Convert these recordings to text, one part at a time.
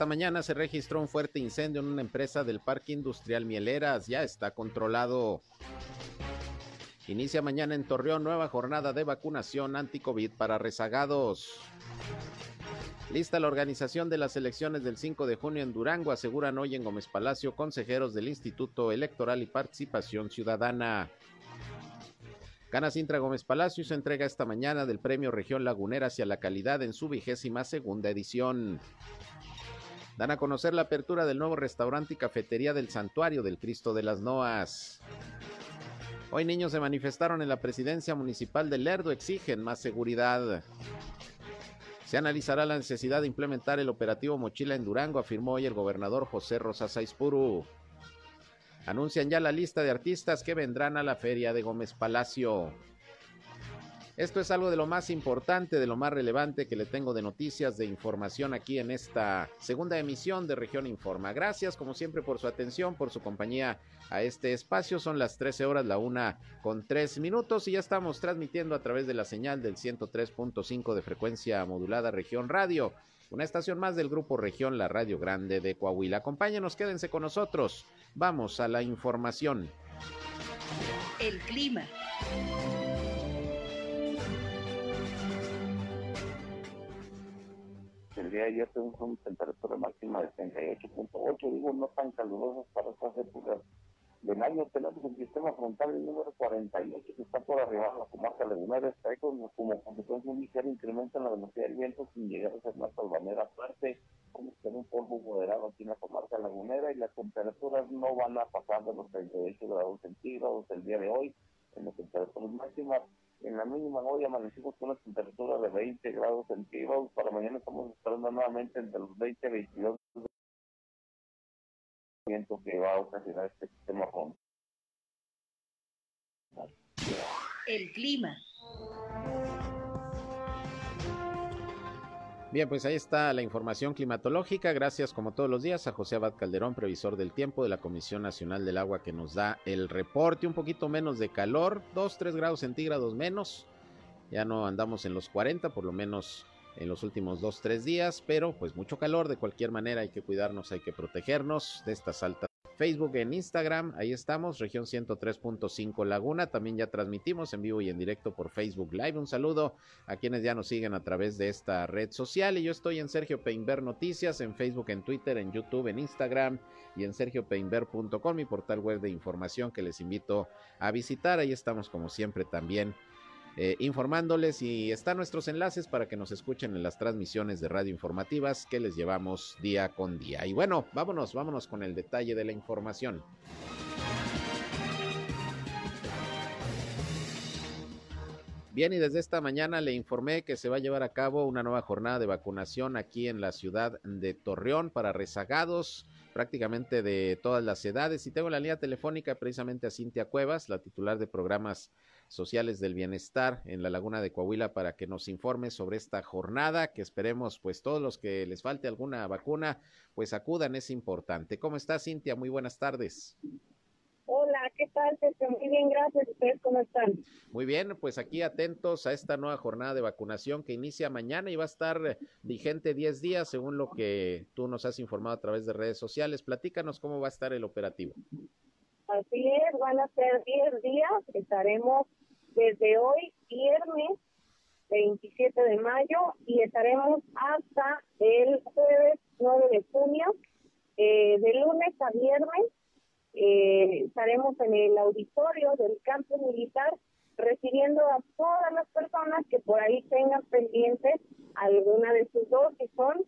Esta mañana se registró un fuerte incendio en una empresa del Parque Industrial Mieleras. Ya está controlado. Inicia mañana en Torreón nueva jornada de vacunación anti-COVID para rezagados. Lista la organización de las elecciones del 5 de junio en Durango, aseguran hoy en Gómez Palacio consejeros del Instituto Electoral y Participación Ciudadana. Gana Sintra Gómez Palacio se entrega esta mañana del Premio Región Lagunera hacia la calidad en su vigésima segunda edición dan a conocer la apertura del nuevo restaurante y cafetería del Santuario del Cristo de las Noas. Hoy niños se manifestaron en la presidencia municipal de Lerdo, exigen más seguridad. Se analizará la necesidad de implementar el operativo Mochila en Durango, afirmó hoy el gobernador José Rosas Saispuru. Anuncian ya la lista de artistas que vendrán a la feria de Gómez Palacio. Esto es algo de lo más importante, de lo más relevante que le tengo de noticias, de información aquí en esta segunda emisión de Región Informa. Gracias como siempre por su atención, por su compañía a este espacio. Son las 13 horas, la una con tres minutos y ya estamos transmitiendo a través de la señal del 103.5 de frecuencia modulada Región Radio. Una estación más del grupo Región, la Radio Grande de Coahuila. Acompáñenos, quédense con nosotros. Vamos a la información. El clima. El día de ayer tuvimos una temperatura máxima de 38.8, digo, no tan calurosas para estas épocas del año. Tenemos el sistema frontal el número 48 que está por arriba de la comarca lagunera, está con, como consecuencia un ligero incremento en la velocidad del viento sin llegar a ser una salvanera fuerte. Como tener un polvo moderado aquí en la comarca lagunera y las temperaturas no van a pasar de los 38 grados centígrados el día de hoy en las temperaturas máximas en la mínima hoy amanecimos con una temperatura de 20 grados centígrados. Para mañana estamos esperando nuevamente entre los 20 y 22 que va a ocasionar este sistema fondo. El clima. Bien, pues ahí está la información climatológica. Gracias como todos los días a José Abad Calderón, previsor del tiempo de la Comisión Nacional del Agua que nos da el reporte. Un poquito menos de calor, 2, 3 grados centígrados menos. Ya no andamos en los 40, por lo menos en los últimos 2, 3 días, pero pues mucho calor de cualquier manera. Hay que cuidarnos, hay que protegernos de estas altas Facebook, en Instagram, ahí estamos, región 103.5 Laguna. También ya transmitimos en vivo y en directo por Facebook Live. Un saludo a quienes ya nos siguen a través de esta red social. Y yo estoy en Sergio Peinber Noticias, en Facebook, en Twitter, en YouTube, en Instagram y en sergiopeinber.com, mi portal web de información que les invito a visitar. Ahí estamos como siempre también eh, informándoles y están nuestros enlaces para que nos escuchen en las transmisiones de radio informativas que les llevamos día con día. Y bueno, vámonos, vámonos con el detalle de la información. Bien, y desde esta mañana le informé que se va a llevar a cabo una nueva jornada de vacunación aquí en la ciudad de Torreón para rezagados prácticamente de todas las edades. Y tengo la línea telefónica precisamente a Cintia Cuevas, la titular de programas sociales del bienestar en la Laguna de Coahuila para que nos informe sobre esta jornada que esperemos pues todos los que les falte alguna vacuna pues acudan, es importante. ¿Cómo está Cintia? Muy buenas tardes. Hola, ¿qué tal? Muy bien, gracias. ¿Ustedes cómo están? Muy bien, pues aquí atentos a esta nueva jornada de vacunación que inicia mañana y va a estar vigente 10 días, según lo que tú nos has informado a través de redes sociales. Platícanos cómo va a estar el operativo. Así es, van a ser 10 días. Estaremos desde hoy, viernes 27 de mayo, y estaremos hasta el jueves 9 de junio, eh, de lunes a viernes. Eh, estaremos en el auditorio del campo militar recibiendo a todas las personas que por ahí tengan pendientes alguna de sus dosis. Son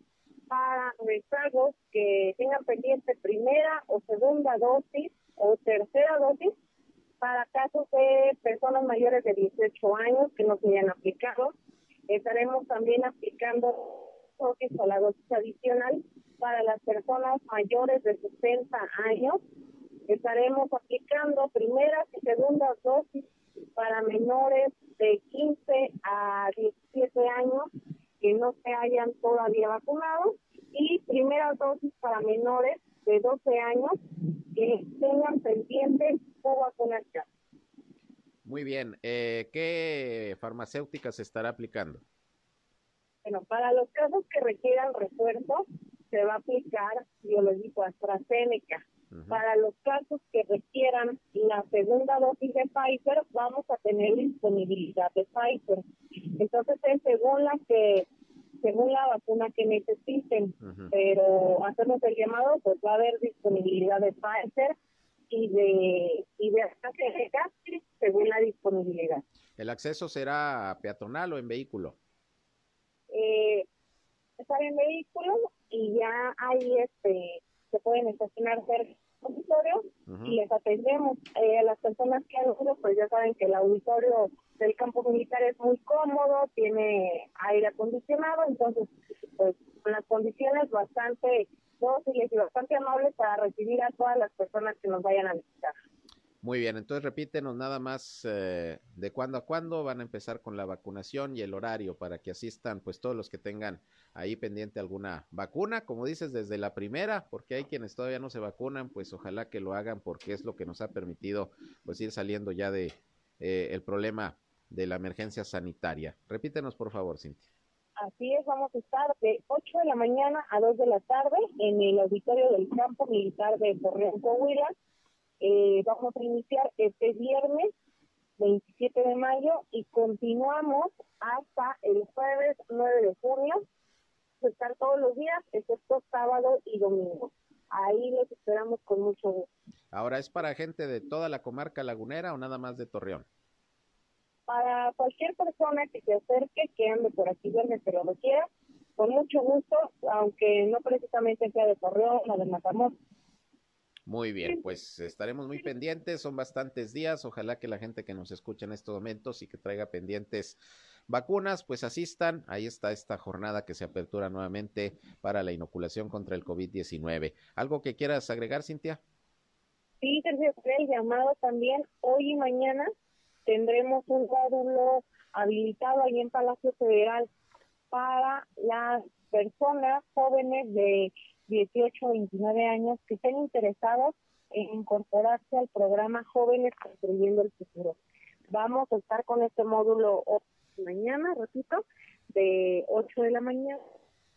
para rezagos que tengan pendiente primera o segunda dosis o tercera dosis para casos de personas mayores de 18 años que no se hayan aplicado. Estaremos también aplicando dosis o la dosis adicional para las personas mayores de 60 años. estaremos aplicando primeras y segundas dosis para menores de 15 a 17 años que no se hayan todavía vacunado y primeras dosis para menores de 12 años que tengan pendientes su vacunación. Muy bien. Eh, ¿Qué farmacéutica se estará aplicando? Bueno, para los casos que requieran refuerzo, se va a aplicar biológico AstraZeneca. Para los casos que requieran la segunda dosis de Pfizer, vamos a tener disponibilidad de Pfizer. Entonces, es según la que según la vacuna que necesiten, pero hacemos el llamado, pues va a haber disponibilidad de Pfizer y de, y de AstraZeneca según la disponibilidad. ¿El acceso será peatonal o en vehículo? Eh, estar en vehículo y ya hay este se pueden estacionar cerca auditorio y les atendemos. Eh, las personas que han ido, pues ya saben que el auditorio del campo militar es muy cómodo, tiene aire acondicionado, entonces, pues las condiciones bastante dóciles y bastante amables para recibir a todas las personas que nos vayan a visitar. Muy bien, entonces repítenos nada más eh, de cuándo a cuándo van a empezar con la vacunación y el horario para que asistan pues todos los que tengan ahí pendiente alguna vacuna, como dices, desde la primera, porque hay quienes todavía no se vacunan, pues ojalá que lo hagan porque es lo que nos ha permitido pues ir saliendo ya de eh, el problema de la emergencia sanitaria. Repítenos por favor, Cintia. Así es, vamos a estar de 8 de la mañana a 2 de la tarde en el auditorio del campo militar de Torreón, Coahuila eh, vamos a iniciar este viernes 27 de mayo y continuamos hasta el jueves 9 de junio. Estar todos los días, excepto sábado y domingo. Ahí les esperamos con mucho gusto. Ahora, ¿es para gente de toda la comarca lagunera o nada más de Torreón? Para cualquier persona que se acerque, que ande por aquí, viernes, que lo requiera, con mucho gusto, aunque no precisamente sea de Torreón o de Matamoros. Muy bien, pues estaremos muy pendientes, son bastantes días, ojalá que la gente que nos escucha en estos momentos y que traiga pendientes vacunas, pues asistan, ahí está esta jornada que se apertura nuevamente para la inoculación contra el COVID-19. ¿Algo que quieras agregar, Cintia? Sí, Sergio, el llamado también, hoy y mañana tendremos un módulo habilitado ahí en Palacio Federal para las personas jóvenes de 18 o 29 años que estén interesados en incorporarse al programa Jóvenes Construyendo el Futuro. Vamos a estar con este módulo mañana, repito, de 8 de la mañana,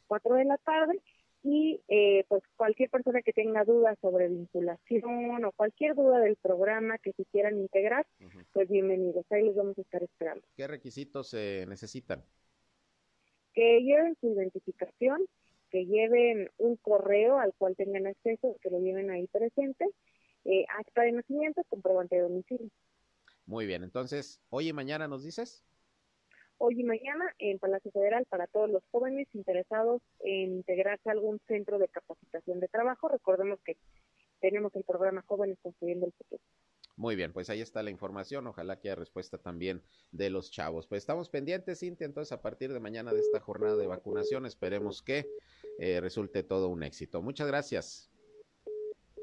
4 de la tarde, y eh, pues cualquier persona que tenga dudas sobre vinculación o cualquier duda del programa que se quieran integrar, pues bienvenidos, ahí les vamos a estar esperando. ¿Qué requisitos se necesitan? Que lleven su identificación, que lleven un correo al cual tengan acceso, que lo lleven ahí presente, eh, acta de nacimiento, comprobante de domicilio. Muy bien, entonces, hoy y mañana nos dices. Hoy y mañana en Palacio Federal para todos los jóvenes interesados en integrarse a algún centro de capacitación de trabajo. Recordemos que tenemos el programa Jóvenes Construyendo el Futuro. Muy bien, pues ahí está la información. Ojalá que haya respuesta también de los chavos. Pues estamos pendientes, Cintia. Entonces, a partir de mañana de esta jornada de vacunación, esperemos que eh, resulte todo un éxito. Muchas gracias.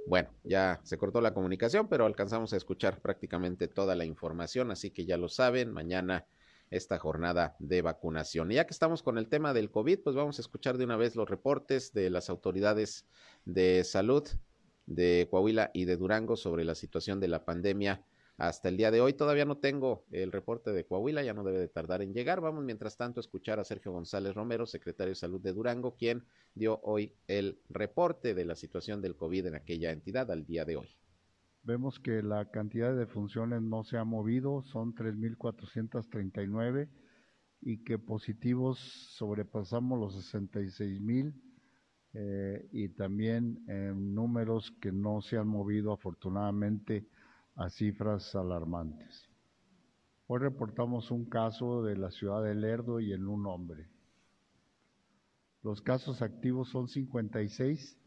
Bueno, ya se cortó la comunicación, pero alcanzamos a escuchar prácticamente toda la información, así que ya lo saben, mañana esta jornada de vacunación. Y ya que estamos con el tema del COVID, pues vamos a escuchar de una vez los reportes de las autoridades de salud de Coahuila y de Durango sobre la situación de la pandemia hasta el día de hoy. Todavía no tengo el reporte de Coahuila, ya no debe de tardar en llegar. Vamos mientras tanto a escuchar a Sergio González Romero, secretario de Salud de Durango, quien dio hoy el reporte de la situación del COVID en aquella entidad al día de hoy. Vemos que la cantidad de defunciones no se ha movido, son 3.439 y que positivos sobrepasamos los 66.000 eh, y también en números que no se han movido afortunadamente a cifras alarmantes. Hoy reportamos un caso de la ciudad de Lerdo y en un hombre. Los casos activos son 56.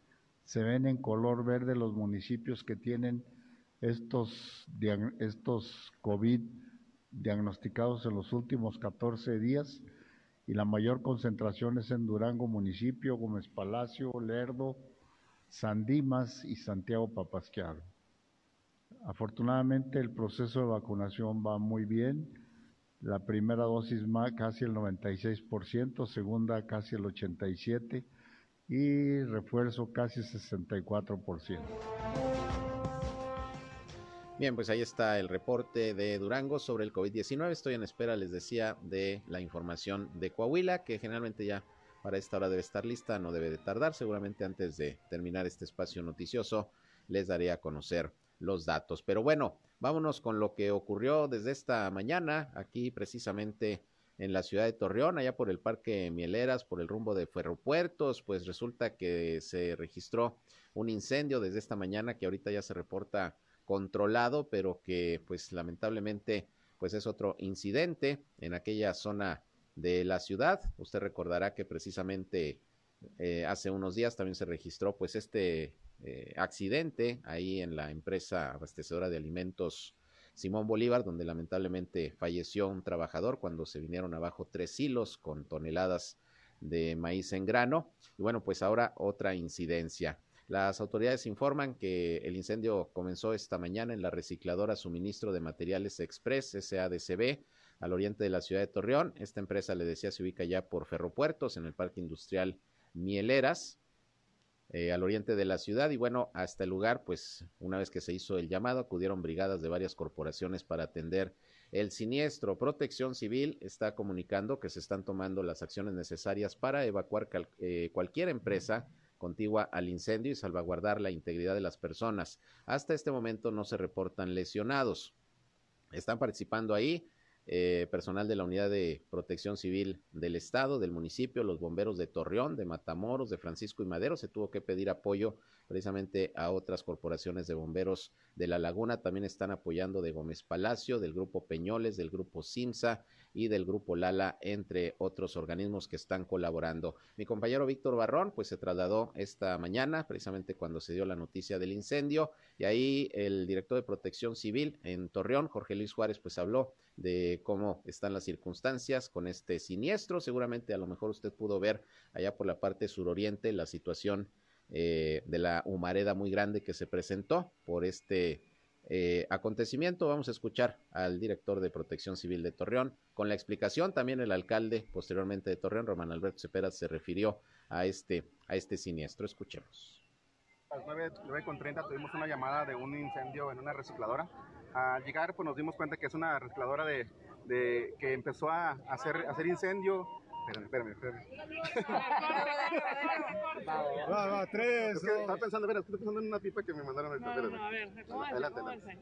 Se ven en color verde los municipios que tienen estos, estos COVID diagnosticados en los últimos 14 días y la mayor concentración es en Durango municipio, Gómez Palacio, Lerdo, San Dimas y Santiago Papasquiaro. Afortunadamente el proceso de vacunación va muy bien. La primera dosis casi el 96%, segunda casi el 87% y refuerzo casi 64%. Bien, pues ahí está el reporte de Durango sobre el COVID-19. Estoy en espera, les decía, de la información de Coahuila, que generalmente ya para esta hora debe estar lista, no debe de tardar. Seguramente antes de terminar este espacio noticioso les daré a conocer los datos. Pero bueno, vámonos con lo que ocurrió desde esta mañana, aquí precisamente en la ciudad de Torreón, allá por el Parque Mieleras, por el rumbo de Ferropuertos, pues resulta que se registró un incendio desde esta mañana que ahorita ya se reporta controlado, pero que pues lamentablemente pues es otro incidente en aquella zona de la ciudad. Usted recordará que precisamente eh, hace unos días también se registró pues este eh, accidente ahí en la empresa abastecedora de alimentos Simón Bolívar, donde lamentablemente falleció un trabajador cuando se vinieron abajo tres hilos con toneladas de maíz en grano. Y bueno, pues ahora otra incidencia. Las autoridades informan que el incendio comenzó esta mañana en la recicladora Suministro de Materiales Express, SADCB, al oriente de la ciudad de Torreón. Esta empresa, le decía, se ubica ya por Ferropuertos, en el Parque Industrial Mieleras, eh, al oriente de la ciudad. Y bueno, hasta el lugar, pues una vez que se hizo el llamado, acudieron brigadas de varias corporaciones para atender el siniestro. Protección Civil está comunicando que se están tomando las acciones necesarias para evacuar eh, cualquier empresa contigua al incendio y salvaguardar la integridad de las personas. Hasta este momento no se reportan lesionados. Están participando ahí eh, personal de la Unidad de Protección Civil del Estado, del municipio, los bomberos de Torreón, de Matamoros, de Francisco y Madero. Se tuvo que pedir apoyo precisamente a otras corporaciones de bomberos de la Laguna. También están apoyando de Gómez Palacio, del Grupo Peñoles, del Grupo Simsa y del Grupo Lala, entre otros organismos que están colaborando. Mi compañero Víctor Barrón, pues se trasladó esta mañana, precisamente cuando se dio la noticia del incendio, y ahí el director de Protección Civil en Torreón, Jorge Luis Juárez, pues habló de cómo están las circunstancias con este siniestro. Seguramente a lo mejor usted pudo ver allá por la parte suroriente la situación eh, de la humareda muy grande que se presentó por este eh, acontecimiento. Vamos a escuchar al director de Protección Civil de Torreón con la explicación. También el alcalde posteriormente de Torreón, Román Alberto Cepeda, se refirió a este, a este siniestro. Escuchemos. A las 9.30 tuvimos una llamada de un incendio en una recicladora. Al llegar pues nos dimos cuenta que es una recicladora de, de que empezó a hacer, a hacer incendio Espérame, espérame, espérame. va, va, tres. Es que estaba pensando, espera, estoy pensando en una pipa que me mandaron. No, no, a ver, adelante, adelante.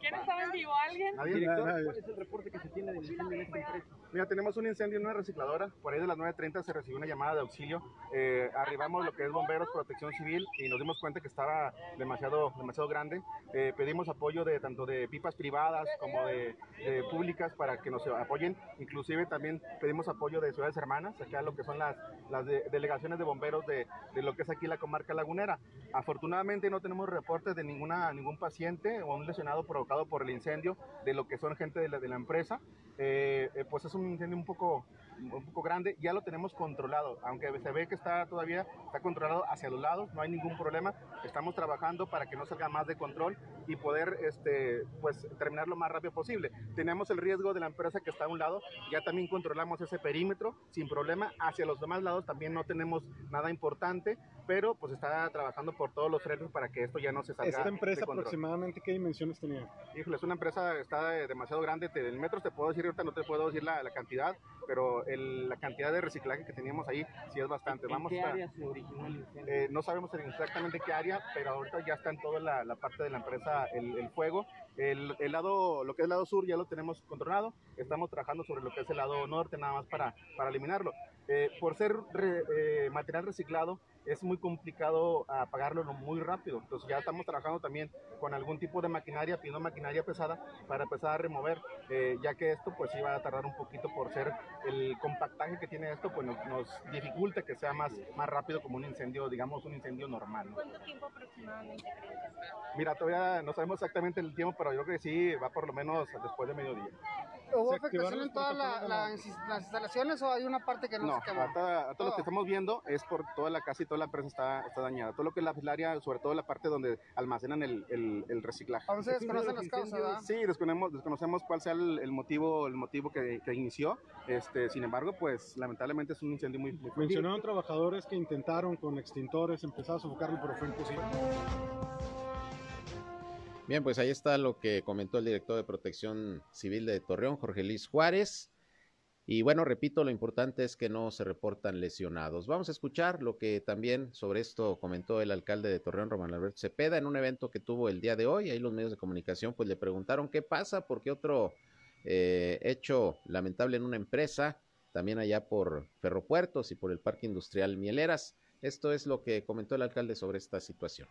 ¿Quién estaba en vivo? ¿Alguien? Director, ¿cuál es el reporte que se tiene del incendio en esta empresa? Mira, tenemos un incendio en una recicladora. Por ahí de las 9.30 se recibió una llamada de auxilio. Eh, arribamos lo que es bomberos, protección civil y nos dimos cuenta que estaba demasiado, demasiado grande. Eh, pedimos apoyo de tanto de pipas privadas como de, de públicas para que nos apoyen. Inclusive también pedimos apoyo de ciudades hermanas, acá lo que son las, delegaciones de bomberos de, lo que es aquí la comarca lagunera. Afortunadamente no tenemos reportes de ninguna, ningún paciente o un lesionado provocado por el incendio de lo que son gente de la, de la empresa. Eh, eh, pues es un incendio un poco, un poco grande, ya lo tenemos controlado, aunque se ve que está todavía está controlado hacia los lados, no hay ningún problema, estamos trabajando para que no salga más de control y poder este, pues, terminar lo más rápido posible. Tenemos el riesgo de la empresa que está a un lado, ya también controlamos ese perímetro sin problema, hacia los demás lados también no tenemos nada importante, pero pues está trabajando por todos los frenos para que esto ya no se salga. ¿Esta empresa aproximadamente qué dimensiones tenía? Híjole, es una empresa, está demasiado grande, en metros te puedo decir, ahorita no te puedo decir la, la cantidad, pero el, la cantidad de reciclaje que teníamos ahí sí es bastante. ¿En Vamos qué a, área se originó el incendio? eh, no sabemos exactamente qué área, pero ahorita ya está en toda la, la parte de la empresa el, el fuego. El, el, lado, lo que es el lado sur ya lo tenemos controlado. Estamos trabajando sobre lo que es el lado norte nada más para, para eliminarlo. Eh, por ser re, eh, material reciclado, es muy complicado apagarlo muy rápido. Entonces ya estamos trabajando también con algún tipo de maquinaria, pidiendo maquinaria pesada para empezar a remover, eh, ya que esto pues iba a tardar un poquito por ser el compactaje que tiene esto, pues nos, nos, dificulta que sea más, más rápido como un incendio, digamos un incendio normal. ¿Cuánto tiempo aproximadamente Mira, todavía no sabemos exactamente el tiempo, pero yo creo que sí va por lo menos después de mediodía. ¿Hubo afectación en todas las instalaciones o hay una parte que no, se quemó? No, todo lo que estamos viendo es por toda la casa y toda la empresa está, está dañada. Todo lo que es la área, sobre todo la parte donde almacenan el, el, el reciclaje. ¿Aún se desconocen las causas, Sí, desconocemos, desconocemos cuál sea el, el motivo, el motivo que, que, inició. Este, sin embargo, pues lamentablemente es un incendio muy, muy Mencionaron trabajadores que intentaron con extintores empezar a sofocarlo, pero fue imposible. Bien, pues ahí está lo que comentó el director de Protección Civil de Torreón, Jorge Luis Juárez. Y bueno, repito, lo importante es que no se reportan lesionados. Vamos a escuchar lo que también sobre esto comentó el alcalde de Torreón, Román Alberto Cepeda, en un evento que tuvo el día de hoy. Ahí los medios de comunicación pues le preguntaron qué pasa, porque otro eh, hecho lamentable en una empresa, también allá por Ferropuertos y por el Parque Industrial Mieleras. Esto es lo que comentó el alcalde sobre esta situación.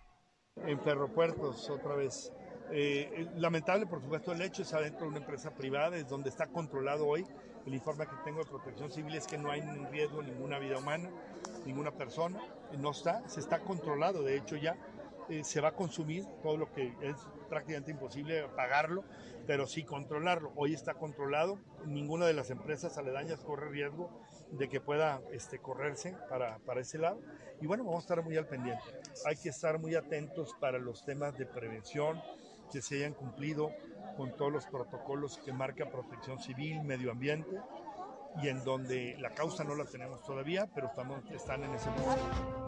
En Ferropuertos, otra vez. Eh, lamentable, por supuesto, el hecho es adentro de una empresa privada, es donde está controlado hoy. El informe que tengo de protección civil es que no hay ningún riesgo, ninguna vida humana, ninguna persona. No está, se está controlado, de hecho ya eh, se va a consumir todo lo que es prácticamente imposible pagarlo, pero sí controlarlo. Hoy está controlado, ninguna de las empresas aledañas corre riesgo de que pueda este, correrse para, para ese lado. Y bueno, vamos a estar muy al pendiente. Hay que estar muy atentos para los temas de prevención, que se hayan cumplido con todos los protocolos que marca Protección Civil, Medio Ambiente, y en donde la causa no la tenemos todavía, pero estamos, están en ese proceso.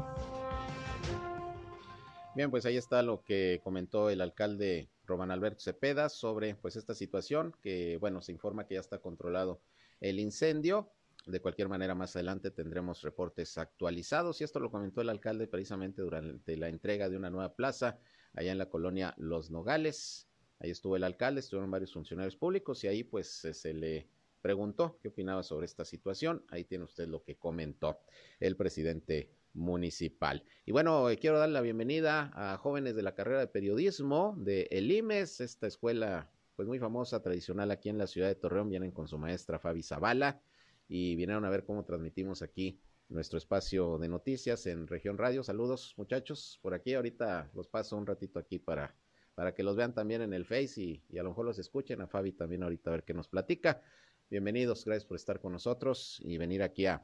Bien, pues ahí está lo que comentó el alcalde Román Alberto Cepeda sobre pues esta situación, que bueno, se informa que ya está controlado el incendio. De cualquier manera, más adelante tendremos reportes actualizados y esto lo comentó el alcalde precisamente durante la entrega de una nueva plaza allá en la colonia Los Nogales. Ahí estuvo el alcalde, estuvieron varios funcionarios públicos y ahí pues se le preguntó qué opinaba sobre esta situación. Ahí tiene usted lo que comentó el presidente municipal. Y bueno, eh, quiero dar la bienvenida a jóvenes de la carrera de periodismo de El IMES, esta escuela pues muy famosa, tradicional aquí en la ciudad de Torreón. Vienen con su maestra Fabi Zavala y vinieron a ver cómo transmitimos aquí nuestro espacio de noticias en Región Radio. Saludos muchachos por aquí. Ahorita los paso un ratito aquí para, para que los vean también en el Face y, y a lo mejor los escuchen. A Fabi también ahorita a ver qué nos platica. Bienvenidos, gracias por estar con nosotros y venir aquí a,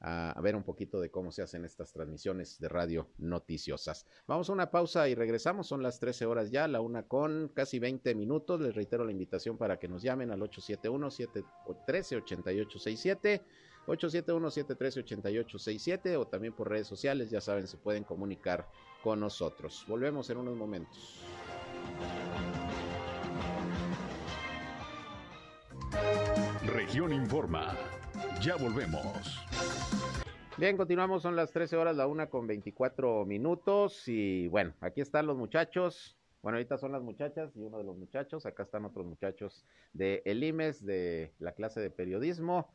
a, ver un poquito de cómo se hacen estas transmisiones de radio noticiosas. Vamos a una pausa y regresamos, son las 13 horas ya, la una con casi 20 minutos. Les reitero la invitación para que nos llamen al 871-713-8867. 871-713-8867 o también por redes sociales, ya saben, se pueden comunicar con nosotros. Volvemos en unos momentos. Región Informa. Ya volvemos. Bien, continuamos, son las 13 horas, la una con 24 minutos y bueno, aquí están los muchachos. Bueno, ahorita son las muchachas y uno de los muchachos, acá están otros muchachos de El IMES, de la clase de periodismo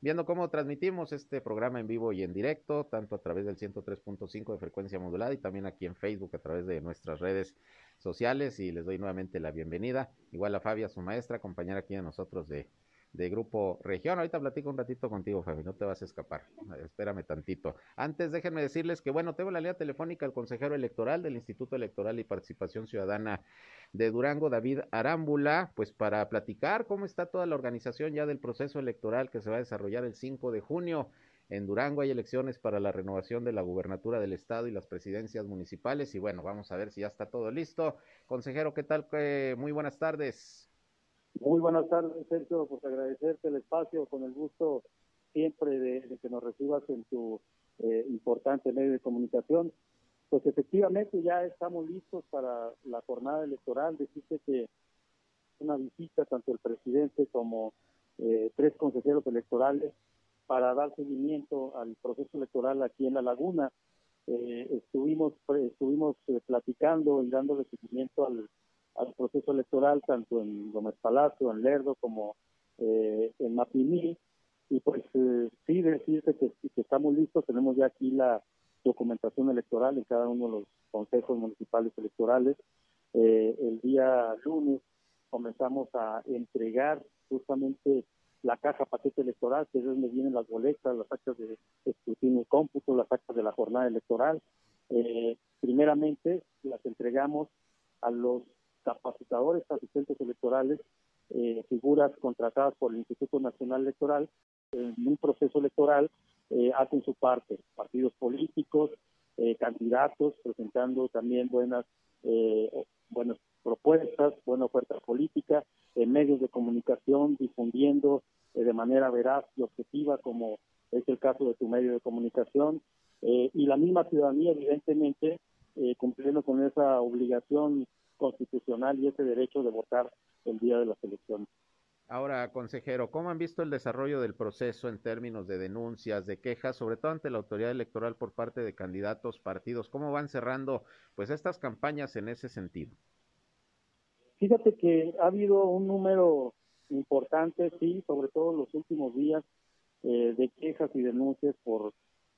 viendo cómo transmitimos este programa en vivo y en directo, tanto a través del 103.5 de frecuencia modulada y también aquí en Facebook a través de nuestras redes sociales. Y les doy nuevamente la bienvenida. Igual a Fabia, su maestra, compañera aquí de nosotros de, de Grupo Región. Ahorita platico un ratito contigo, Fabi, no te vas a escapar. Espérame tantito. Antes, déjenme decirles que, bueno, tengo la línea telefónica al consejero electoral del Instituto Electoral y Participación Ciudadana de Durango, David Arámbula, pues para platicar cómo está toda la organización ya del proceso electoral que se va a desarrollar el 5 de junio. En Durango hay elecciones para la renovación de la gubernatura del estado y las presidencias municipales y bueno, vamos a ver si ya está todo listo. Consejero, ¿qué tal? Muy buenas tardes. Muy buenas tardes, Sergio, pues agradecerte el espacio, con el gusto siempre de, que nos recibas en tu eh, importante medio de comunicación. Pues efectivamente ya estamos listos para la jornada electoral. Deciste que una visita tanto el presidente como eh, tres consejeros electorales para dar seguimiento al proceso electoral aquí en La Laguna. Eh, estuvimos estuvimos eh, platicando y dándole seguimiento al, proceso electoral tanto en Gómez Palacio, en Lerdo como en Mapimí. Y pues sí decirte que, que estamos listos, tenemos ya aquí la documentación electoral en cada uno de los consejos municipales electorales. Eh, el día lunes comenzamos a entregar justamente la caja paquete electoral, que es donde vienen las boletas, las actas de escrutinio y cómputo, las actas de la jornada electoral. Eh, primeramente las entregamos a los capacitadores asistentes electorales eh, figuras contratadas por el Instituto Nacional Electoral en un proceso electoral eh, hacen su parte, partidos políticos, eh, candidatos presentando también buenas buenas propuestas, buena oferta política, en medios de comunicación difundiendo de manera veraz y objetiva, como es el caso de tu medio de comunicación, y la misma ciudadanía, evidentemente, cumpliendo con esa obligación constitucional y ese derecho de votar el día de las elecciones. Ahora, consejero, ¿cómo han visto el desarrollo del proceso en términos de denuncias, de quejas, sobre todo ante la autoridad electoral por parte de candidatos, partidos? ¿Cómo van cerrando pues estas campañas en ese sentido? Fíjate que ha habido un número importante, sí, sobre todo en los últimos días, eh, de quejas y denuncias por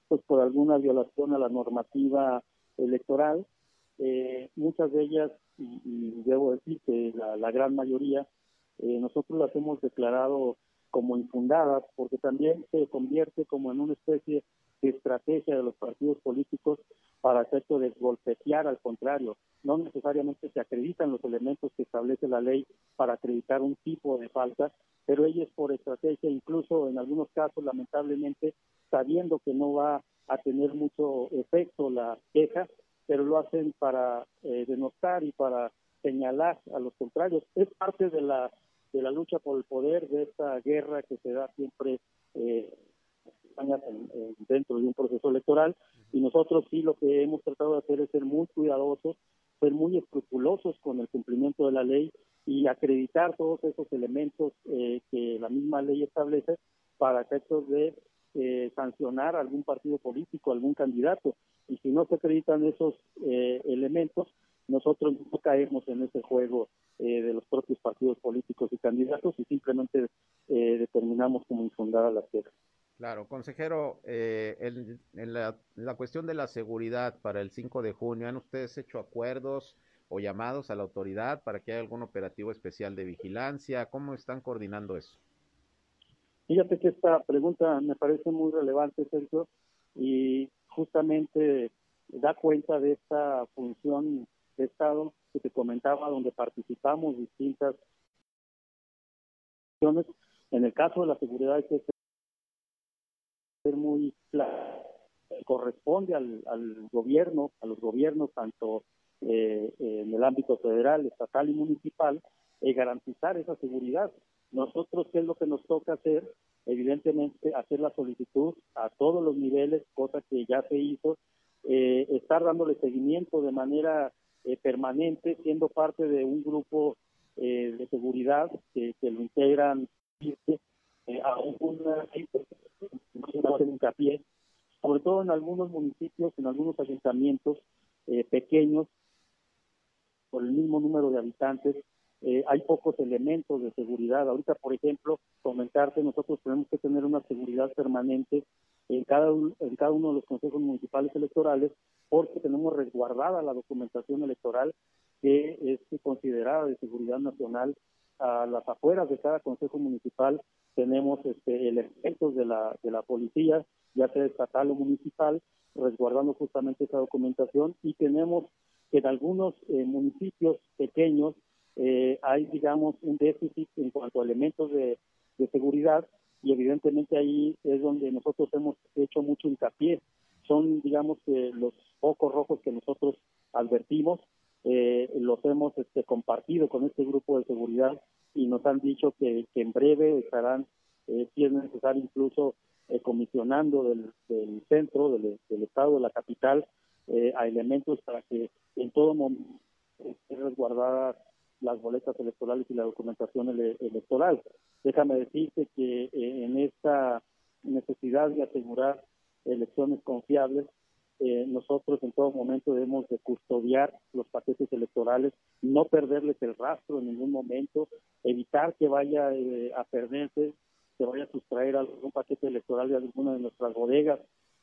pues por alguna violación a la normativa electoral. Eh, muchas de ellas y, debo decir que la, gran mayoría, eh, nosotros las hemos declarado como infundadas, porque también se convierte como en una especie de estrategia de los partidos políticos para efecto de golpetear al contrario. No necesariamente se acreditan los elementos que establece la ley para acreditar un tipo de falta, pero ellos por estrategia, incluso en algunos casos, lamentablemente, sabiendo que no va a tener mucho efecto la queja, pero lo hacen para eh, denostar y para señalar a los contrarios. Es parte de la, de la lucha por el poder, de esta guerra que se da siempre eh, dentro de un proceso electoral y nosotros sí lo que hemos tratado de hacer es ser muy cuidadosos, ser muy escrupulosos con el cumplimiento de la ley y acreditar todos esos elementos eh, que la misma ley establece para efectos de eh, sancionar a algún partido político, algún candidato. Y si no se acreditan esos eh, elementos, nosotros no caemos en ese juego eh, de los propios partidos políticos y candidatos y simplemente determinamos como infundada la quejas. Claro, consejero, en, la, la, cuestión de la seguridad para el 5 de junio, ¿han ustedes hecho acuerdos o llamados a la autoridad para que haya algún operativo especial de vigilancia? ¿Cómo están coordinando eso? Fíjate que esta pregunta me parece muy relevante, Sergio, y justamente da cuenta de esta función de Estado que te comentaba, donde participamos distintas en el caso de la seguridad hay ser muy. Corresponde al, gobierno, a los gobiernos, tanto eh, en el ámbito federal, estatal y municipal, eh, garantizar esa seguridad. Nosotros, ¿qué es lo que nos toca hacer? Evidentemente, hacer la solicitud a todos los niveles, cosa que ya se hizo, eh, estar dándole seguimiento de manera eh, permanente, siendo parte de un grupo eh, de seguridad que, lo integran a una, hincapié, sobre todo en algunos municipios, en algunos ayuntamientos pequeños, por el mismo número de habitantes, eh, hay pocos elementos de seguridad. Ahorita, por ejemplo, comentarte, nosotros tenemos que tener una seguridad permanente en cada, en cada uno de los consejos municipales electorales porque tenemos resguardada la documentación electoral que es considerada de seguridad nacional. A las afueras de cada consejo municipal tenemos este, elementos de la, de la policía, ya sea estatal o municipal, resguardando justamente esa documentación y tenemos en algunos eh, municipios pequeños eh, hay, digamos, un déficit en cuanto a elementos de, seguridad y evidentemente ahí es donde nosotros hemos hecho mucho hincapié. Son, digamos, los focos rojos que nosotros advertimos, eh, los hemos este, compartido con este grupo de seguridad y nos han dicho que, en breve estarán, eh, si es necesario, incluso eh, comisionando del, centro, del, del, estado, de la capital, a elementos para que en todo momento esté resguardada las boletas electorales y la documentación electoral. Déjame decirte que eh, en esta necesidad de asegurar elecciones confiables, eh, nosotros en todo momento debemos de custodiar los paquetes electorales, no perderles el rastro en ningún momento, evitar que vaya eh, a perderse, que vaya a sustraer algún paquete electoral de alguna de nuestras bodegas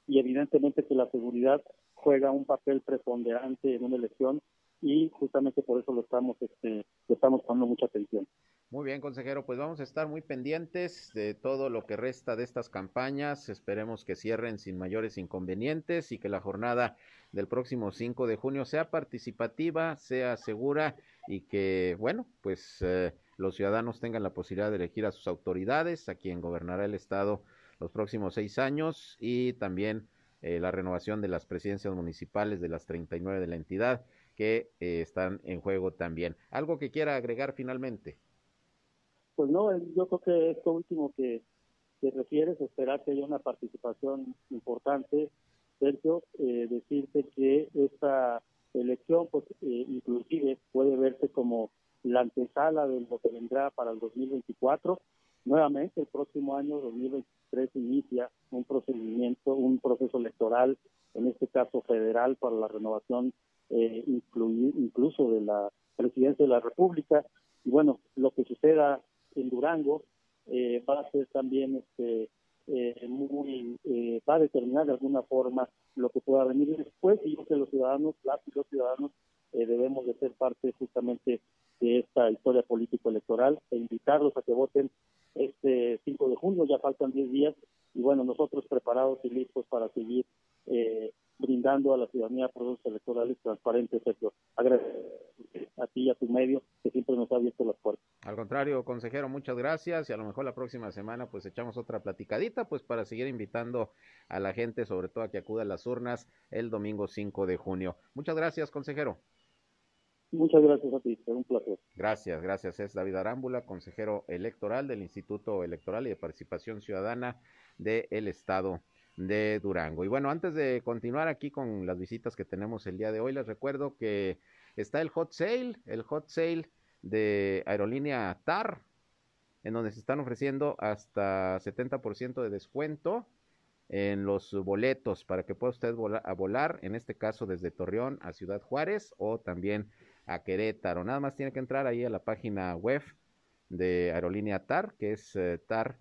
y evidentemente que la seguridad juega un papel preponderante en una elección y justamente por eso lo estamos, este, le estamos poniendo mucha atención. Muy bien, consejero, pues vamos a estar muy pendientes de todo lo que resta de estas campañas. Esperemos que cierren sin mayores inconvenientes y que la jornada del próximo 5 de junio sea participativa, sea segura y que, bueno, pues eh, los ciudadanos tengan la posibilidad de elegir a sus autoridades, a quien gobernará el Estado los próximos seis años y también eh, la renovación de las presidencias municipales de las 39 de la entidad que eh, están en juego también. ¿Algo que quiera agregar finalmente? Pues no, yo creo que esto último que, que refieres, esperar que haya una participación importante. Sergio, eh, decirte que esta elección, pues eh, inclusive puede verse como la antesala de lo que vendrá para el 2024. Nuevamente, el próximo año 2023 inicia un procedimiento, un proceso electoral, en este caso federal, para la renovación eh, incluso de la presidencia de la República. Y bueno, lo que suceda en Durango eh, va a ser también este eh, muy eh, va a determinar de alguna forma lo que pueda venir después. Y yo que los ciudadanos las y los ciudadanos debemos de ser parte justamente de esta historia político electoral e invitarlos a que voten este 5 de junio. Ya faltan 10 días. Y bueno nosotros preparados y listos para seguir brindando a la ciudadanía procesos electorales transparentes, Sergio. Agradezco a ti y a tu medio que siempre nos ha abierto las puertas. Al contrario, consejero, muchas gracias y a lo mejor la próxima semana pues echamos otra platicadita pues para seguir invitando a la gente, sobre todo a que acuda a las urnas el domingo 5 de junio. Muchas gracias, consejero. Muchas gracias a ti, es un placer. Gracias, gracias. Es David Arámbula, consejero electoral del Instituto Electoral y de Participación Ciudadana del Estado de Durango. Y bueno, antes de continuar aquí con las visitas que tenemos el día de hoy, les recuerdo que está el hot sale, el hot sale de aerolínea TAR, en donde se están ofreciendo hasta 70% de descuento en los boletos para que pueda usted volar, a volar, en este caso desde Torreón a Ciudad Juárez o también a Querétaro. Nada más tiene que entrar ahí a la página web de Aerolínea TAR, que es eh, TAR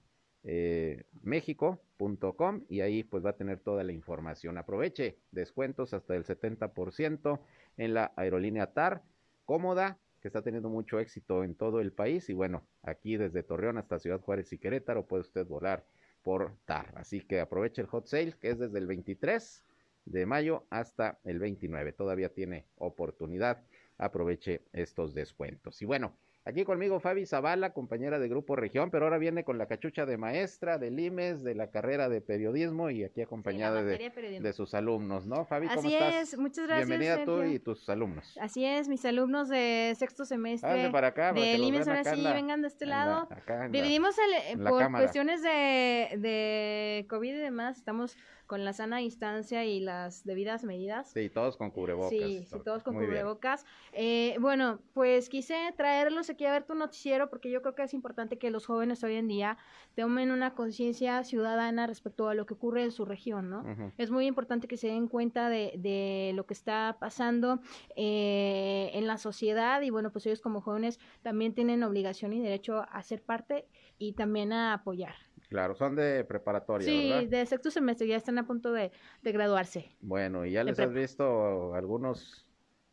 eh, México.com y ahí pues va a tener toda la información. Aproveche descuentos hasta el 70% en la aerolínea TAR, cómoda, que está teniendo mucho éxito en todo el país y bueno, aquí desde Torreón hasta Ciudad Juárez y Querétaro puede usted volar por TAR. Así que aproveche el hot sale que es desde el 23 de mayo hasta el 29. Todavía tiene oportunidad. Aproveche estos descuentos. Y bueno, Aquí conmigo Fabi Zavala, compañera de Grupo Región, pero ahora viene con la cachucha de maestra, de Limes, de la carrera de periodismo y aquí acompañada de, sus alumnos, ¿no? Fabi, ¿cómo Así es, muchas gracias. Bienvenida tú y tus alumnos. Así es, mis alumnos de sexto semestre para acá, de Limes, ahora sí, vengan de este lado. Dividimos el, por cuestiones de, de COVID y demás, estamos con la sana distancia y las debidas medidas. Sí, todos con cubrebocas. Sí, sí todos con cubrebocas. Eh, bueno, pues quise traerlos aquí a ver tu noticiero porque yo creo que es importante que los jóvenes hoy en día tomen una conciencia ciudadana respecto a lo que ocurre en su región, ¿no? Es muy importante que se den cuenta de, de lo que está pasando eh, en la sociedad y bueno, pues ellos como jóvenes también tienen obligación y derecho a ser parte y también a apoyar. Claro, son de preparatoria, sí, de sexto semestre, ya están a punto de, de graduarse. Bueno, ¿y ya les has visto algunos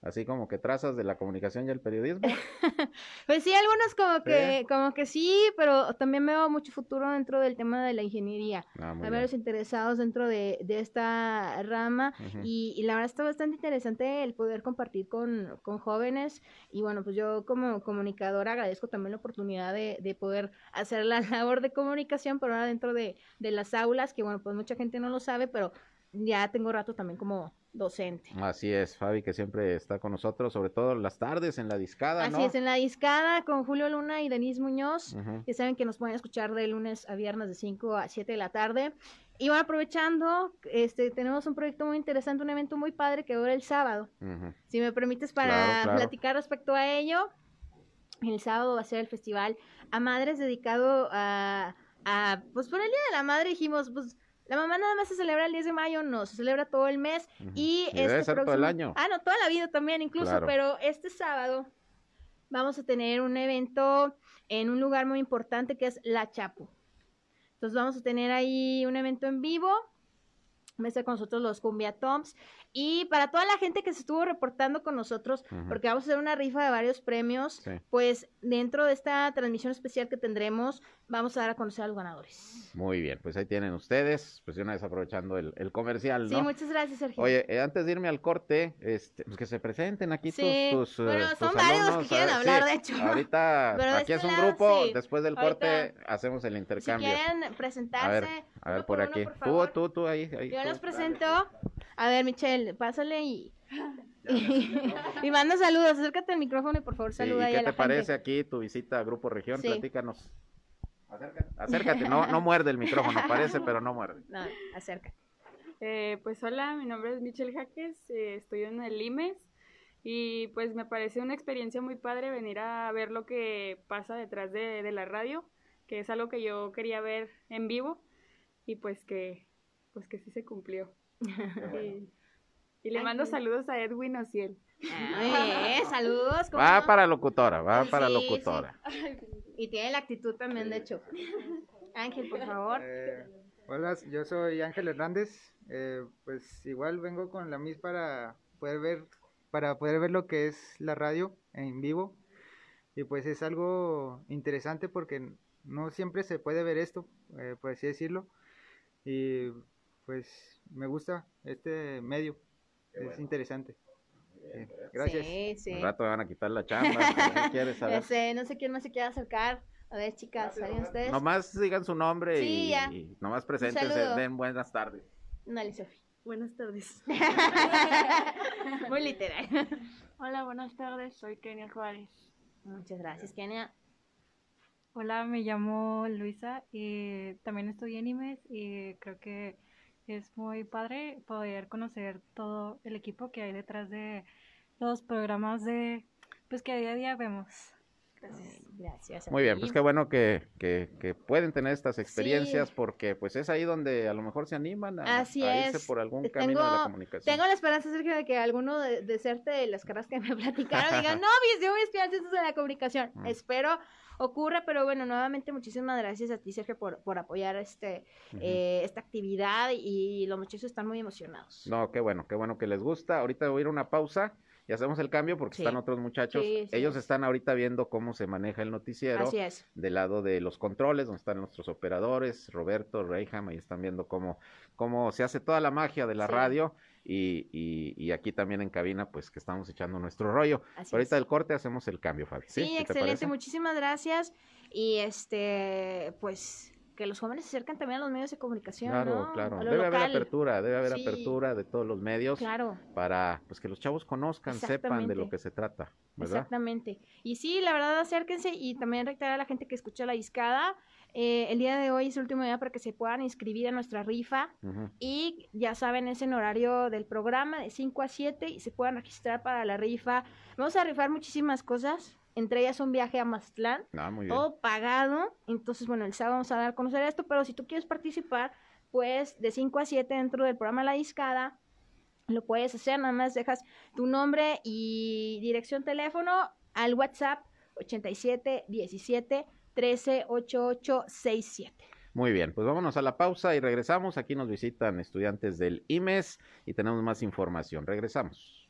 así como que trazas de la comunicación y el periodismo. pues sí, algunos como que, como que sí, pero también veo mucho futuro dentro del tema de la ingeniería. Ah, Hay varios interesados dentro de, de esta rama y, la verdad está bastante interesante el poder compartir con, con, jóvenes y bueno, pues yo como comunicadora agradezco también la oportunidad de, de poder hacer la labor de comunicación, pero ahora dentro de, de las aulas, que bueno, pues mucha gente no lo sabe, pero ya tengo rato también como docente. Así es, Fabi, que siempre está con nosotros, sobre todo las tardes en la discada, Así es, en la discada con Julio Luna y Denise Muñoz, que saben que nos pueden escuchar de lunes a viernes de 5 a 7 de la tarde. Y bueno, aprovechando, este, tenemos un proyecto muy interesante, un evento muy padre que ahora el sábado. Si me permites para platicar respecto a ello, el sábado va a ser el festival a madres dedicado a, a pues por el Día de la Madre dijimos, pues la mamá nada más se celebra el 10 de mayo, no, se celebra todo el mes y, este todo el año. Ah, no, toda la vida también incluso, pero este sábado vamos a tener un evento en un lugar muy importante que es La Chapo. Entonces vamos a tener ahí un evento en vivo Va a estar con nosotros los Cumbia Toms. Y para toda la gente que se estuvo reportando con nosotros, porque vamos a hacer una rifa de varios premios, pues dentro de esta transmisión especial que tendremos, vamos a dar a conocer a los ganadores. Muy bien, pues ahí tienen ustedes, pues una vez aprovechando el, comercial, ¿no? Sí, muchas gracias, Sergio. Oye, eh, antes de irme al corte, este, pues que se presenten aquí tus, tus, bueno, son varios que quieren hablar, de hecho. Ahorita, aquí es un grupo, después del corte hacemos el intercambio. Si quieren presentarse. A ver, a ver por, aquí. tú, tú, tú, ahí. ahí Yo los presento. A ver, Michelle, pásale y... y manda saludos, acércate al micrófono y por favor saluda sí, ¿y ¿Qué te parece aquí tu visita a Grupo Región? Platícanos. Acércate, no, no muerde el micrófono, parece, pero no muerde. No, acércate. Eh, pues hola, mi nombre es Michelle Jaques, eh, estoy en el IMES y pues me parece una experiencia muy padre venir a ver lo que pasa detrás de, de la radio, que es algo que yo quería ver en vivo y pues que, pues que sí se cumplió. Y, le mando saludos a Edwin Ociel. Eh, saludos. Va para locutora, va para locutora. Y tiene la actitud también, de hecho. Ángel, por favor. Eh, hola, yo soy Ángel Hernández. Eh, pues igual vengo con la MIS para poder ver para poder ver lo que es la radio en vivo. Y pues es algo interesante porque no siempre se puede ver esto, por así decirlo. Y pues me gusta este medio, es interesante. gracias. Sí, sí. Un rato me van a quitar la chamba. quieres saber? Sé, no sé quién más se quiere acercar. A ver, chicas, ¿salen ustedes? Nomás digan su nombre y, y, nomás preséntense, den buenas tardes. Dale, Sofi. Buenas tardes. Muy literal. Hola, buenas tardes, soy Kenia Juárez. Muchas gracias, Kenia. Hola, me llamo Luisa y también estoy en IMES y creo que es muy padre poder conocer todo el equipo que hay detrás de los programas de pues que día a día vemos. Gracias. Muy bien, pues qué bueno que, que, pueden tener estas experiencias porque pues es ahí donde a lo mejor se animan a, irse por algún camino de la comunicación. Tengo la esperanza, Sergio, de que alguno de, de serte de las caras que me platicaron digan, no, yo voy a estudiar ciencias de la comunicación. Mm. Espero ocurra, pero bueno, nuevamente muchísimas gracias a ti, Sergio, por, por apoyar este, eh, esta actividad y los muchachos están muy emocionados. No, qué bueno, qué bueno que les gusta. Ahorita voy a ir a una pausa y hacemos el cambio porque están otros muchachos. Ellos están ahorita viendo cómo se maneja el noticiero. Así es. Del lado de los controles, donde están nuestros operadores, Roberto, Reyham, ahí están viendo cómo, cómo se hace toda la magia de la radio. Y, y, aquí también en cabina, pues que estamos echando nuestro rollo. ahorita del corte hacemos el cambio, Fabi. Sí, excelente, muchísimas gracias. Y este, pues que los jóvenes se acercan también a los medios de comunicación. Claro, claro. Debe haber apertura, debe haber apertura de todos los medios claro. para pues que los chavos conozcan, sepan de lo que se trata. ¿verdad? Exactamente. Y sí, la verdad, acérquense y también reiterar a la gente que escucha la discada. Eh, el día de hoy es el último día para que se puedan inscribir a nuestra rifa. Y ya saben, es en horario del programa de 5 a 7 y se puedan registrar para la rifa. Vamos a rifar muchísimas cosas entre ellas un viaje a Mazatlán, ah, todo pagado. Entonces, bueno, el sábado vamos a dar a conocer esto, pero si tú quieres participar, pues de 5 a 7 dentro del programa La Discada, lo puedes hacer, nada más dejas tu nombre y dirección teléfono al WhatsApp 87 17 13 88 67. Muy bien, pues vámonos a la pausa y regresamos. Aquí nos visitan estudiantes del IMES y tenemos más información. Regresamos.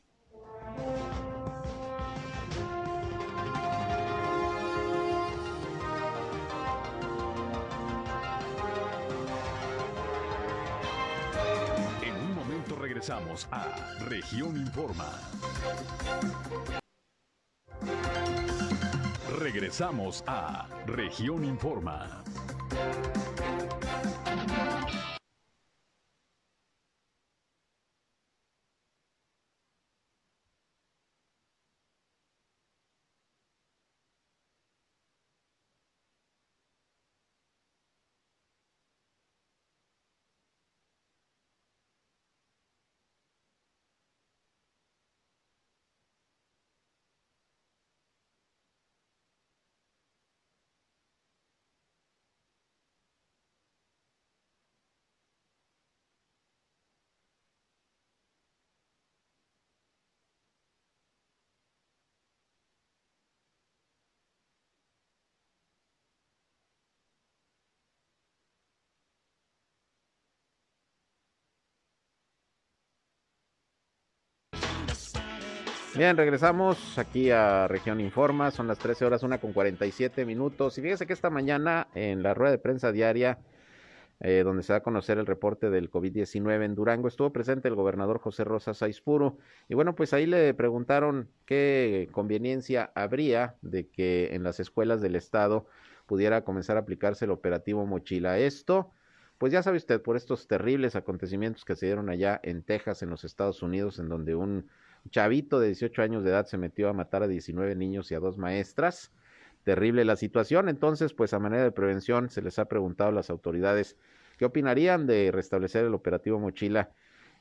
Regresamos a Región Informa. Regresamos a Región Informa. Bien, regresamos aquí a Región Informa, son las 13 horas, una con 47 minutos. Y fíjese que esta mañana en la rueda de prensa diaria, eh, donde se va a conocer el reporte del COVID-19 en Durango, estuvo presente el gobernador José Rosa Saizpuro. Y bueno, pues ahí le preguntaron qué conveniencia habría de que en las escuelas del estado pudiera comenzar a aplicarse el operativo Mochila. Esto, pues ya sabe usted, por estos terribles acontecimientos que se dieron allá en Texas, en los Estados Unidos, en donde un chavito de 18 años de edad se metió a matar a 19 niños y a dos maestras terrible la situación. Entonces, pues a manera de prevención se les ha preguntado a las autoridades qué opinarían de restablecer el operativo Mochila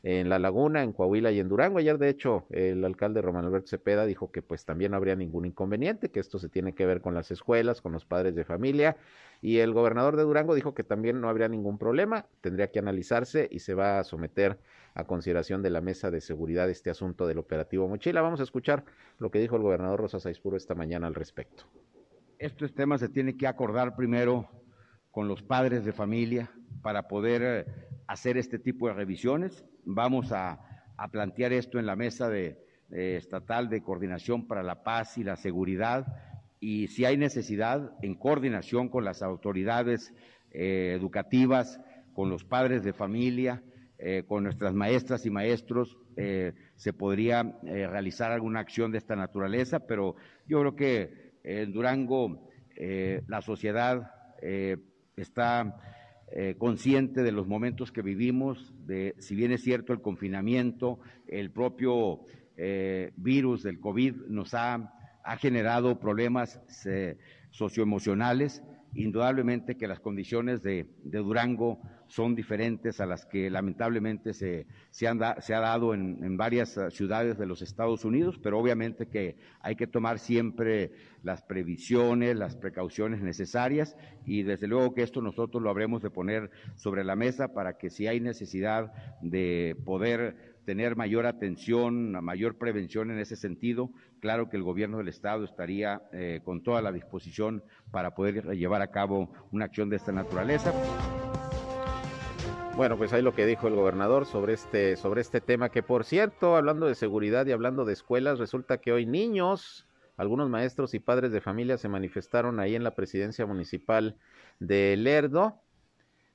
en La Laguna, en Coahuila y en Durango. Ayer, de hecho, el alcalde Román Alberto Cepeda dijo que pues también no habría ningún inconveniente, que esto se tiene que ver con las escuelas, con los padres de familia. Y el gobernador de Durango dijo que también no habría ningún problema, tendría que analizarse y se va a someter a consideración de la mesa de seguridad este asunto del operativo Mochila. Vamos a escuchar lo que dijo el gobernador Rosa Saizpuro esta mañana al respecto estos temas se tienen que acordar primero con los padres de familia para poder eh, hacer este tipo de revisiones. Vamos a, plantear esto en la mesa de, estatal de coordinación para la paz y la seguridad y si hay necesidad, en coordinación con las autoridades eh, educativas, con los padres de familia, eh, con nuestras maestras y maestros, se podría realizar alguna acción de esta naturaleza, pero yo creo que en Durango eh, la sociedad eh, está eh, consciente de los momentos que vivimos, de si bien es cierto el confinamiento, el propio virus del COVID nos ha, ha generado problemas socioemocionales, indudablemente que las condiciones de, Durango son diferentes a las que lamentablemente se, se, han se ha dado en, en, varias ah, ciudades de los Estados Unidos, pero obviamente que hay que tomar siempre las previsiones, las precauciones necesarias y desde luego que esto nosotros lo habremos de poner sobre la mesa para que si hay necesidad de poder tener mayor atención, mayor prevención en ese sentido. Claro que el gobierno del Estado estaría eh, con toda la disposición para poder llevar a cabo una acción de esta naturaleza. Bueno, pues ahí lo que dijo el gobernador sobre este, sobre este tema, que por cierto, hablando de seguridad y hablando de escuelas, resulta que hoy niños, algunos maestros y padres de familia se manifestaron ahí en la presidencia municipal de Lerdo.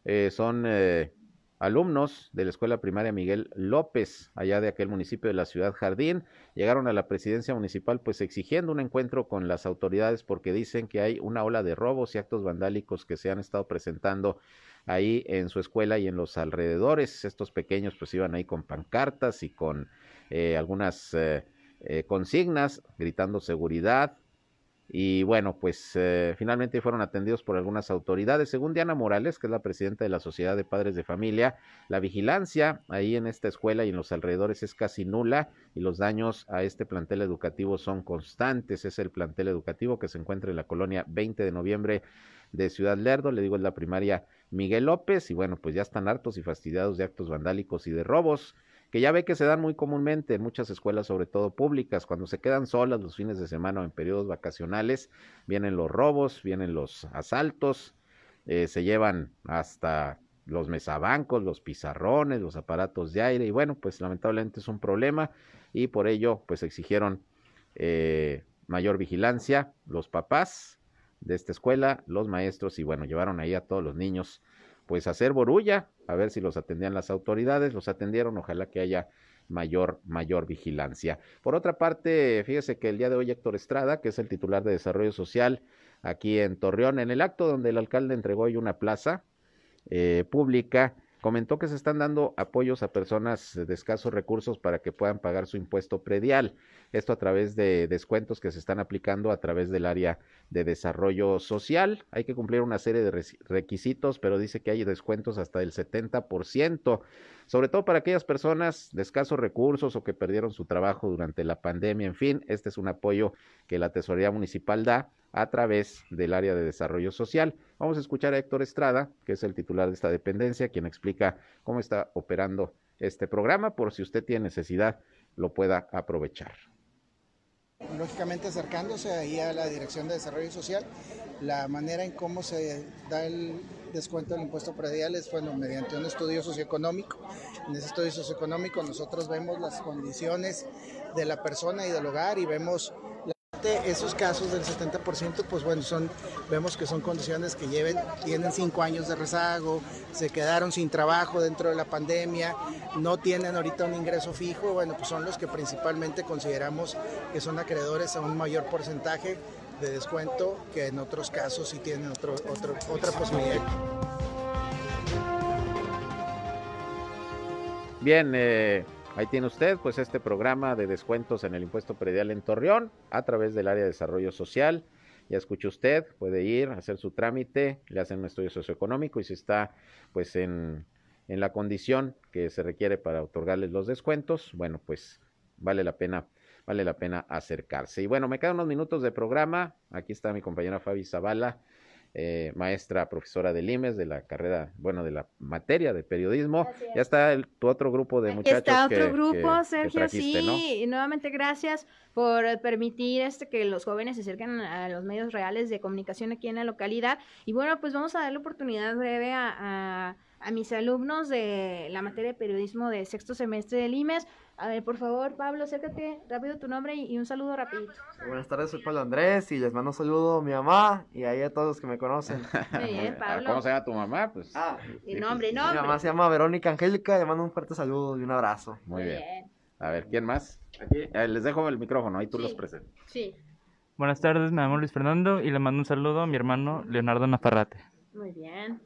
Eh, son eh, alumnos de la escuela primaria Miguel López, allá de aquel municipio de la ciudad Jardín, llegaron a la presidencia municipal pues exigiendo un encuentro con las autoridades porque dicen que hay una ola de robos y actos vandálicos que se han estado presentando ahí en su escuela y en los alrededores. Estos pequeños pues iban ahí con pancartas y con eh, algunas eh, eh, consignas gritando seguridad, y bueno, pues finalmente fueron atendidos por algunas autoridades. Según Diana Morales, que es la presidenta de la Sociedad de Padres de Familia, la vigilancia ahí en esta escuela y en los alrededores es casi nula y los daños a este plantel educativo son constantes. Es el plantel educativo que se encuentra en la colonia 20 de noviembre de Ciudad Lerdo, le digo es la primaria Miguel López y bueno, pues ya están hartos y fastidiados de actos vandálicos y de robos que ya ve que se dan muy comúnmente en muchas escuelas, sobre todo públicas, cuando se quedan solas los fines de semana o en periodos vacacionales, vienen los robos, vienen los asaltos, eh, se llevan hasta los mesabancos, los pizarrones, los aparatos de aire, y bueno, pues lamentablemente es un problema y por ello pues exigieron eh, mayor vigilancia los papás de esta escuela, los maestros y bueno, llevaron ahí a todos los niños pues hacer borulla, a ver si los atendían las autoridades, los atendieron, ojalá que haya mayor, mayor vigilancia. Por otra parte, fíjese que el día de hoy Héctor Estrada, que es el titular de Desarrollo Social aquí en Torreón, en el acto donde el alcalde entregó hoy una plaza eh, pública, comentó que se están dando apoyos a personas de escasos recursos para que puedan pagar su impuesto predial. Esto a través de descuentos que se están aplicando a través del área de desarrollo social. Hay que cumplir una serie de requisitos, pero dice que hay descuentos hasta del 70%, sobre todo para aquellas personas de escasos recursos o que perdieron su trabajo durante la pandemia. En fin, este es un apoyo que la Tesorería Municipal da a través del área de desarrollo social. Vamos a escuchar a Héctor Estrada, que es el titular de esta dependencia, quien explica cómo está operando este programa, por si usted tiene necesidad, lo pueda aprovechar. Lógicamente acercándose ahí a la Dirección de Desarrollo Social, la manera en cómo se da el, descuento del impuesto predial es bueno, mediante un estudio socioeconómico. En ese estudio socioeconómico nosotros vemos las condiciones de la persona y del hogar y vemos esos casos del 70%, pues bueno, son, vemos que son condiciones que lleven, tienen cinco años de rezago, se quedaron sin trabajo dentro de la pandemia, no tienen ahorita un ingreso fijo, bueno, pues son los que principalmente consideramos que son acreedores a un mayor porcentaje de descuento que en otros casos sí tienen otro, otra posibilidad. Bien, eh, Ahí tiene usted pues este programa de descuentos en el impuesto predial en Torreón a través del área de desarrollo social. Ya escuchó usted, puede ir a hacer su trámite, le hacen un estudio socioeconómico y si está pues en, en la condición que se requiere para otorgarles los descuentos, bueno, pues vale la pena vale la pena acercarse. Y bueno, me quedan unos minutos de programa. Aquí está mi compañera Fabi Zavala eh, maestra profesora de Limes, de la carrera, bueno, de la materia de periodismo. Ya está el, tu otro grupo de muchachos. Está otro grupo, Sergio, sí. Y nuevamente gracias por permitir este que los jóvenes se acerquen a los medios reales de comunicación aquí en la localidad. Y bueno, pues vamos a darle oportunidad breve a, a mis alumnos de la materia de periodismo de sexto semestre de Limes. A ver, por favor, Pablo, acércate rápido tu nombre y, un saludo rapidito. Buenas tardes, soy Pablo Andrés y les mando un saludo a mi mamá y ahí a todos los que me conocen. Muy bien, Pablo. ¿Cómo se llama tu mamá? Pues. Ah, y nombre, nombre. Mi mamá se llama Verónica Angélica, le mando un fuerte saludo y un abrazo. Muy, bien. A ver, ¿quién más? Aquí, eh, les dejo el micrófono, ahí tú los presentas. Sí. Buenas tardes, me llamo Luis Fernando y le mando un saludo a mi hermano Leonardo Nafarrate. Muy bien.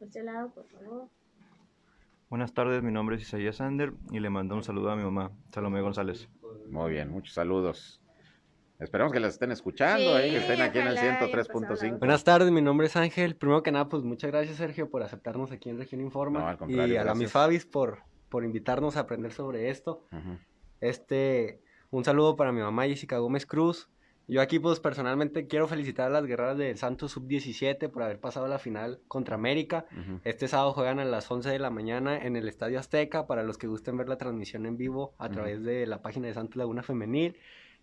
Este lado, por favor. Buenas tardes, mi nombre es Isaías Sander y le mando un saludo a mi mamá, Salomé González. Muy bien, muchos saludos. Esperamos que las estén escuchando, ¿eh? que estén aquí en el 103.5. Buenas tardes, mi nombre es Ángel. Primero que nada, pues muchas gracias, Sergio, por aceptarnos aquí en Región Informa. y a la mi Fabis por, por invitarnos a aprender sobre esto. Este, un saludo para mi mamá Jessica Gómez Cruz, yo aquí pues personalmente quiero felicitar a las guerreras del Santos Sub-17 por haber pasado la final contra América. Este sábado juegan a las 11 de la mañana en el Estadio Azteca para los que gusten ver la transmisión en vivo a través de la página de Santos Laguna Femenil.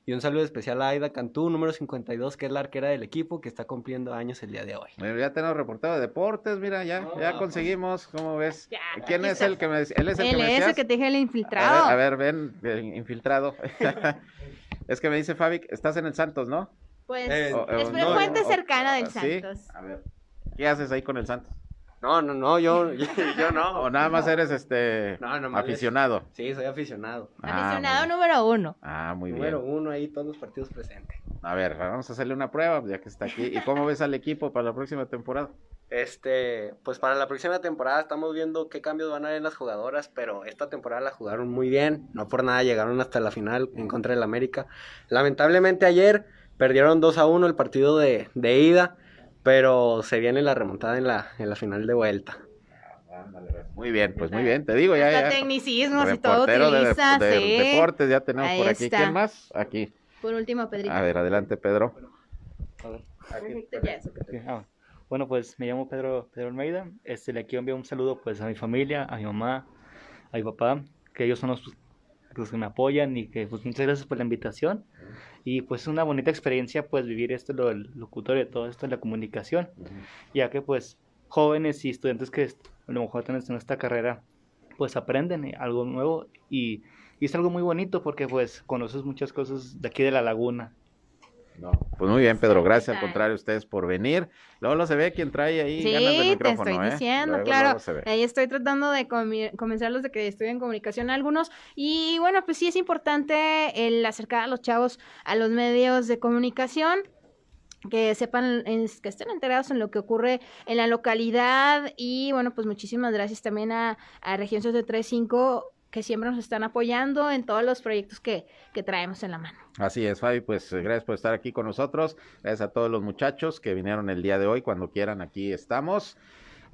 Y un saludo especial a Aida Cantú, número 52, que es la arquera del equipo, que está cumpliendo años el día de hoy. ya tenemos reportado de deportes, mira, ya, ya conseguimos, ¿cómo ves? ¿Quién es el que me Él es el que me es el que te dije el infiltrado. A ver, ven, infiltrado. Es que me dice Fabi, estás en el Santos, ¿no? Pues es frecuente cercana del Santos. A ver, ¿qué haces ahí con el Santos? No, no, no, yo, yo, no. O nada más eres este aficionado. Sí, soy aficionado. Ah, aficionado número uno. Ah, muy bien. Número uno ahí, todos los partidos presentes. A ver, vamos a hacerle una prueba, ya que está aquí. ¿Y cómo ves al equipo para la próxima temporada? Este, pues para la próxima temporada estamos viendo qué cambios van a haber en las jugadoras, pero esta temporada la jugaron muy bien, no por nada llegaron hasta la final en contra del América. Lamentablemente ayer perdieron 2 a 1 el partido de, de ida, pero se viene la remontada en la, en la final de vuelta. Muy bien, pues muy bien, te digo ya. ya tecnicismos y todo utilizas, de, deportes ya tenemos por aquí. ¿Quién más? Aquí. Por último, Pedrito. A ver, adelante, Pedro. A ver. Bueno, pues me llamo Pedro, Pedro Almeida. Este, le quiero enviar un saludo pues a mi familia, a mi mamá, a mi papá, que ellos son los, que me apoyan y que pues muchas gracias por la invitación. Y pues es una bonita experiencia pues vivir esto, lo del locutorio, todo esto de la comunicación, ya que pues jóvenes y estudiantes que a lo mejor están en esta carrera pues aprenden algo nuevo y, y es algo muy bonito porque pues conoces muchas cosas de aquí de la laguna pues muy bien, Pedro, gracias al contrario ustedes por venir. Luego lo se ve quien trae ahí sí, ganas del micrófono, te estoy ¿eh? diciendo, claro. ahí estoy tratando de convencerlos de que estoy en comunicación algunos. Y bueno, pues sí es importante el acercar a los chavos a los medios de comunicación que sepan, que estén enterados en lo que ocurre en la localidad y bueno, pues muchísimas gracias también a, a Región 735 que siempre nos están apoyando en todos los proyectos que, que traemos en la mano. Así es, Fabi, pues eh, gracias por estar aquí con nosotros, gracias a todos los muchachos que vinieron el día de hoy, cuando quieran aquí estamos.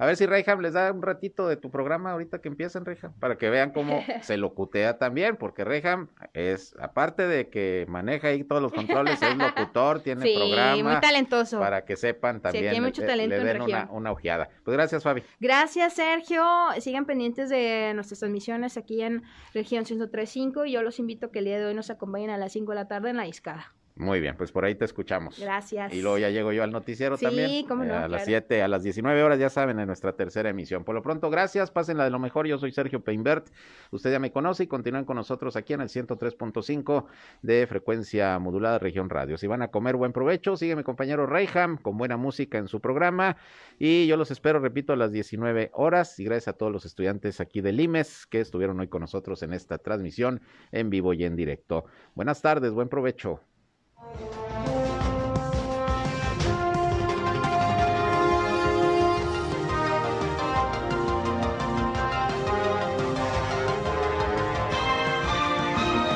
A ver si Reyham les da un ratito de tu programa ahorita que empiecen, Reyham, para que vean cómo se locutea también, porque Reyham es, aparte de que maneja ahí todos los controles, es locutor, tiene sí, programa. muy talentoso. Para que sepan también. Sí, tiene mucho talento le, den una, una, ojeada. Pues gracias, Fabi. Gracias, Sergio. Sigan pendientes de nuestras transmisiones aquí en Región 103.5 y yo los invito a que el día de hoy nos acompañen a las 5 de la tarde en la discada. Muy bien, pues por ahí te escuchamos. Gracias. Y luego ya llego yo al noticiero también. Sí, cómo no. a las 7, a las 19 horas, ya saben, en nuestra tercera emisión. Por lo pronto, gracias, pasen la de lo mejor. Yo soy Sergio Peinbert. Usted ya me conoce y continúen con nosotros aquí en el 103.5 de frecuencia modulada Región Radio. Si van a comer, buen provecho. Sigue mi compañero Reyham con buena música en su programa. Y yo los espero, repito, a las 19 horas. Y gracias a todos los estudiantes aquí de Limes que estuvieron hoy con nosotros en esta transmisión en vivo y en directo. Buenas tardes, buen provecho. Música